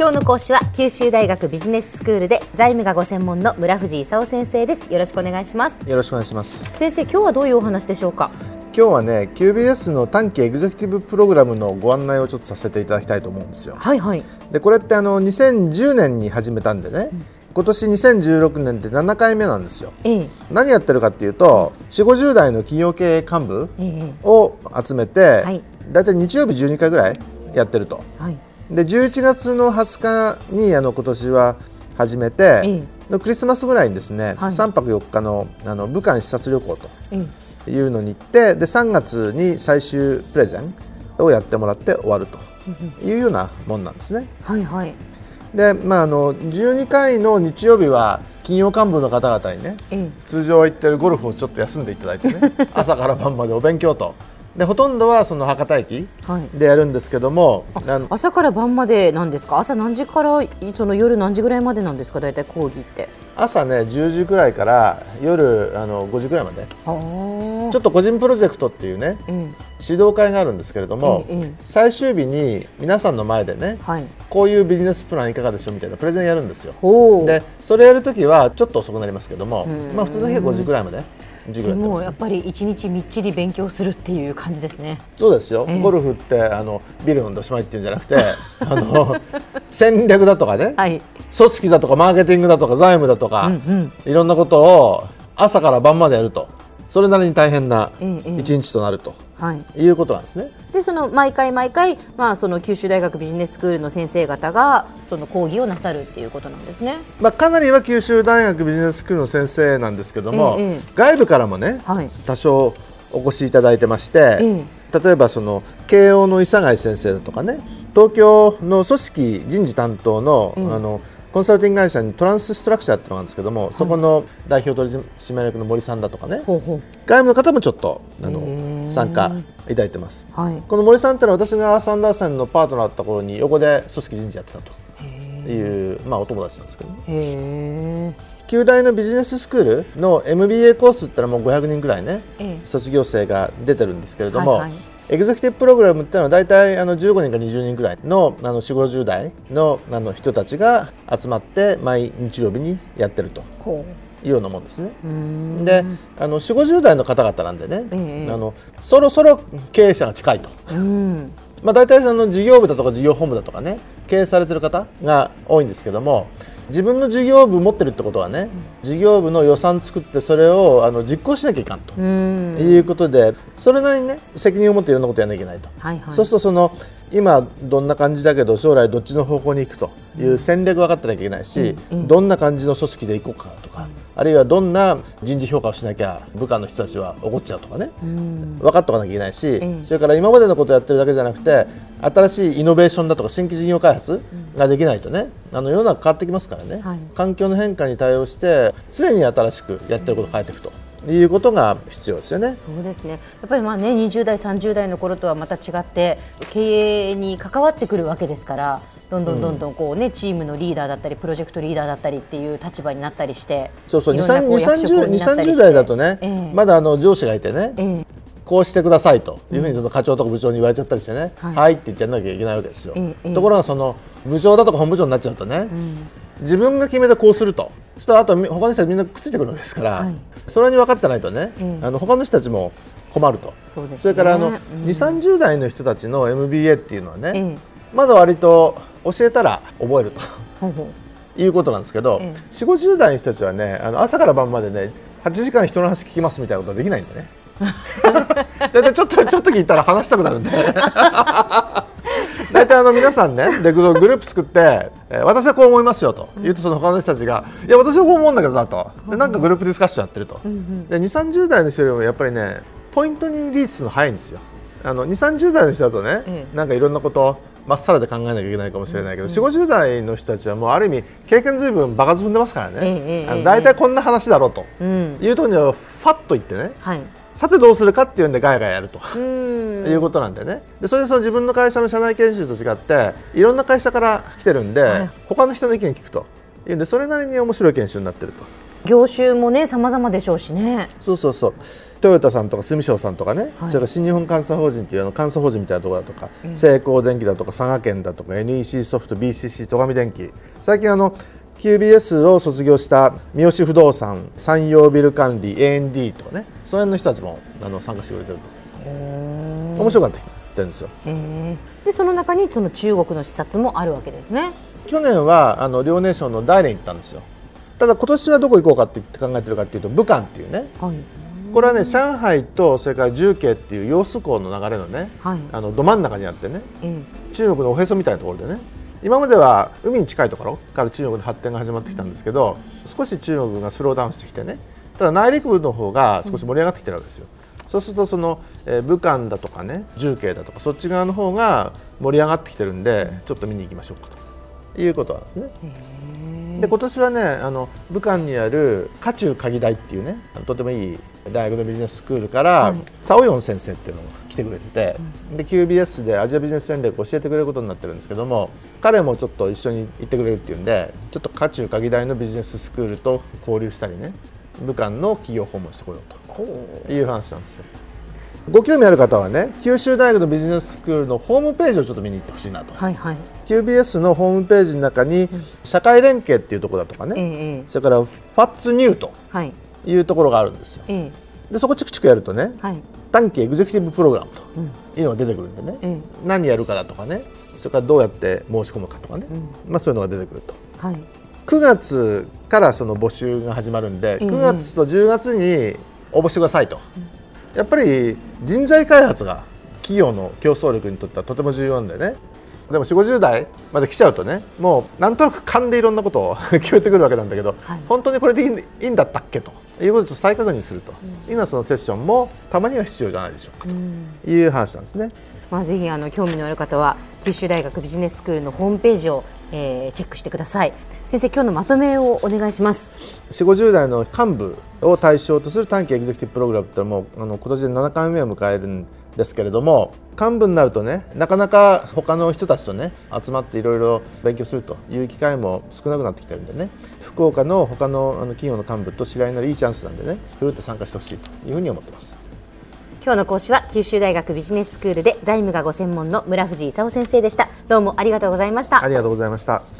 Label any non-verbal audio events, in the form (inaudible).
今日の講師は九州大学ビジネススクールで財務がご専門の村藤勲先生です。よろしくお願いします。よろしくお願いします。先生今日はどういうお話でしょうか？今日はね QBS の短期エグゼクティブプログラムのご案内をちょっとさせていただきたいと思うんですよ。はいはい。でこれってあの2010年に始めたんでね、うん。今年2016年で7回目なんですよ、ええ、何やってるかっていうと4 5 0代の企業経営幹部を集めて、えはい。大体日曜日12回ぐらいやってると、はい、で11月の20日にあの今年は始めて、ええ、クリスマスぐらいにですね、はい、3泊4日のあの武漢視察旅行というのに行ってで3月に最終プレゼンをやってもらって終わるというようなもんなんですね。はいはい、で、まあ、あの12回の日曜日は金曜幹部の方々にね、通常行ってるゴルフをちょっと休んでいただいてね (laughs) 朝から晩までお勉強とでほとんどはその博多駅でやるんですけども、はい、朝から晩までなんですか？朝何時からその夜何時ぐらいまでなんですか？大体講義って。朝ね10時ぐらいから夜あの5時ぐらいまで。ちょっと個人プロジェクトっていうね、うん、指導会があるんですけれども、うんうん、最終日に皆さんの前でね、はい、こういうビジネスプランいかがでしょうみたいなプレゼンやるんですよ。でそれやるときはちょっと遅くなりますけども、まあ、普通の日は5時ぐらいまで。でもやっぱり一日みっちり勉強するっていう感じですね。そうですよ。えー、ゴルフってあのビルのどしまいっていうんじゃなくて、(laughs) あの戦略だとかね、はい、組織だとかマーケティングだとか財務だとか、うんうん、いろんなことを朝から晩までやると。それなりに大変な一日となると、はい、いうことなんですね。でその毎回毎回、まあ、その九州大学ビジネススクールの先生方がその講義をなさるっていうことなんですね、まあ、かなりは九州大学ビジネススクールの先生なんですけども、ええ、外部からもね、はい、多少お越しいただいてまして、え、例えばその慶応の伊佐貝先生だとかね東京の組織人事担当の,、あのコンサルティング会社にトランスストラクチャーっていうのがあるんですけども、はい、そこの代表取締役の森さんだとかねほうほう。外務の方もちょっとあの参加いただいてます、はい、この森さんってのは私がアーサンダーセンのパートナーだった頃に横で組織人事やってたという、まあ、お友達なんですけど。ね。旧大のビジネススクールの MBA コースってのはもう500人ぐらいね、卒業生が出てるんですけれども、はいはい。エグゼクティブプログラムっていうのは大体あの15人か20人くらいのあの4 5 0代のあの人たちが集まって毎日曜日にやってると。いうようなもんですね。であの4 5 0代の方々なんでね、えー、あのそろそろ経営者が近いと。まあ、大体その事業部だとか事業本部だとかね経営されてる方が多いんですけども自分の事業部持ってるってことはね、事業部の予算作ってそれをあの実行しなきゃいかんということでそれなりにね責任を持っていろんなことやらなきゃいけないと、はいはい、そうするとその今どんな感じだけど将来どっちの方向に行くという戦略分かってなきゃいけないし、どんな感じの組織で行こうかとか、あるいはどんな人事評価をしなきゃ部下の人たちは怒っちゃうとかね、分かっておかなきゃいけないし、それから今までのことをやってるだけじゃなくて新しいイノベーションだとか新規事業開発ができないとねあの世の中変わってきますからね、環境の変化に対応して常に新しくやってることを変えていくと。いうことが必要ですよね。そうですね。やっぱりまあね、20代、30代の頃とはまた違って経営に関わってくるわけですから。どんどんどんどんこうね、チームのリーダーだったりプロジェクトリーダーだったりっていう立場になったりしてそうそう2 3 0代だとね、えー、まだあの上司がいてね、えー、こうしてくださいというふうにその課長とか部長に言われちゃったりしてね、うん、はいって言ってやらなきゃいけないわけですよ、えー、ところがその部長だとか本部長になっちゃうとね、うん、自分が決めてこうするとそしたらあと他の人はみんなくっついてくるわけですから、はい、それに分かってないとね、あの他の人たちも困ると。そ、ね,、れからあの、うん、2 3 0代の人たちの MBA っていうのはね、まだ割と教えたら覚えると。いうことなんですけど、うん、4 5 0代の人たちはねあの朝から晩までね8時間人の話聞きますみたいなことはできないんでね。(laughs) 大体ちょっとちょっと聞いたら話したくなるんで大体あの皆さんねでグループ作って、えー、私はこう思いますよと。言うとその他の人たちがいや私はこう思うんだけどなと。でなんかグループディスカッションやってると、で2 3 0代の人よりもやっぱりねポイントにリーチするの早いんですよ。あの2 3 0代の人だとね、なんかいろんなことまっさらで考えなきゃいけないかもしれないけど、うん、4 5 0代の人たちはもうある意味経験ずいぶん場数踏んでますからね、あの大体こんな話だろうと、いうとにはファッと言ってね、はい、さてどうするかっていうんでガヤガヤやると。いうことなんでね。でそれでその自分の会社の社内研修と違っていろんな会社から来てるんで、はい、他の人の意見聞くと。いうんでそれなりに面白い研修になってると。業種もね様々でしょうしね。そうそうそう。トヨタさんとか住商さんとかね、はい、それから新日本監査法人というあの監査法人みたいなところだとか、うん、セイコー電機だとか佐賀県だとか NEC ソフト BCC 戸上電機。最近あの QBS を卒業した三好不動産山陽ビル管理 A&D とかね。その辺の人たちもあの参加してくれてると。面白かったってんですよ。でその中にその中国の視察もあるわけですね。去年はあの遼寧省の大連行ったんですよ。ただ今年はどこ行こうかって考えてるかっていうと武漢っていうね、はい、これはね上海とそれから重慶っていう揚子港の流れのね、はい、あのど真ん中にあってね、中国のおへそみたいなところでね今までは海に近いところから中国で発展が始まってきたんですけど少し中国がスローダウンしてきてねただ内陸部の方が少し盛り上がってきてるわけですよ。そうするとその、えー、武漢だとかね重慶だとかそっち側の方が盛り上がってきてるんでちょっと見に行きましょうかということなんですね。で今年はねあの武漢にある渦中鍵大っていうねとてもいい大学のビジネススクールから、はい、サオヨン先生っていうのが来てくれてて、うん、で QBS でアジアビジネス戦略を教えてくれることになってるんですけども彼もちょっと一緒に行ってくれるっていうんでちょっと渦中鍵大のビジネススクールと交流したりね武漢の企業訪問してこようという話なんですよ。ご興味ある方はね九州大学のビジネススクールのホームページをちょっと見に行ってほしいなと、はいはい、QBS のホームページの中に社会連携っていうところだとかね、うん、それからファッツニューとい。うところがあるんですよ、はい、でそこチクチクやるとね、はい、短期エグゼクティブプログラム。というのが出てくるんでね、うん、何やるかだとかね。それからどうやって申し込むかとかね、うん、まあ、そういうのが出てくると、はい、9月からその募集が始まるんで、9月と10月に応募してくださいと。やっぱり人材開発が企業の競争力にとってはとても重要なんだよねでも4 5 0代まで来ちゃうとねもうなんとなく勘でいろんなことを (laughs) 決めてくるわけなんだけど、はい、本当にこれでいいんだったっけということを再確認するというのはそのセッションもたまには必要じゃないでしょうかという話なんですね。まあ、ぜひあの興味のある方は九州大学ビジネススクールのホームページを、えー、チェックしてください。先生今日のまとめをお願いします。4 5 0代の幹部を対象とする短期エグゼクティブプログラムってもうあの今年で7回目を迎えるんですけれども幹部になるとねなかなか他の人たちとね集まっていろいろ勉強するという機会も少なくなってきてるんでね福岡の他のあの企業の幹部と知り合いになるいいチャンスなんでねふるって参加してほしいというふうに思ってます。今日の講師は九州大学ビジネススクールで財務がご専門の村藤勲先生でした。どうもありがとうございました。ありがとうございました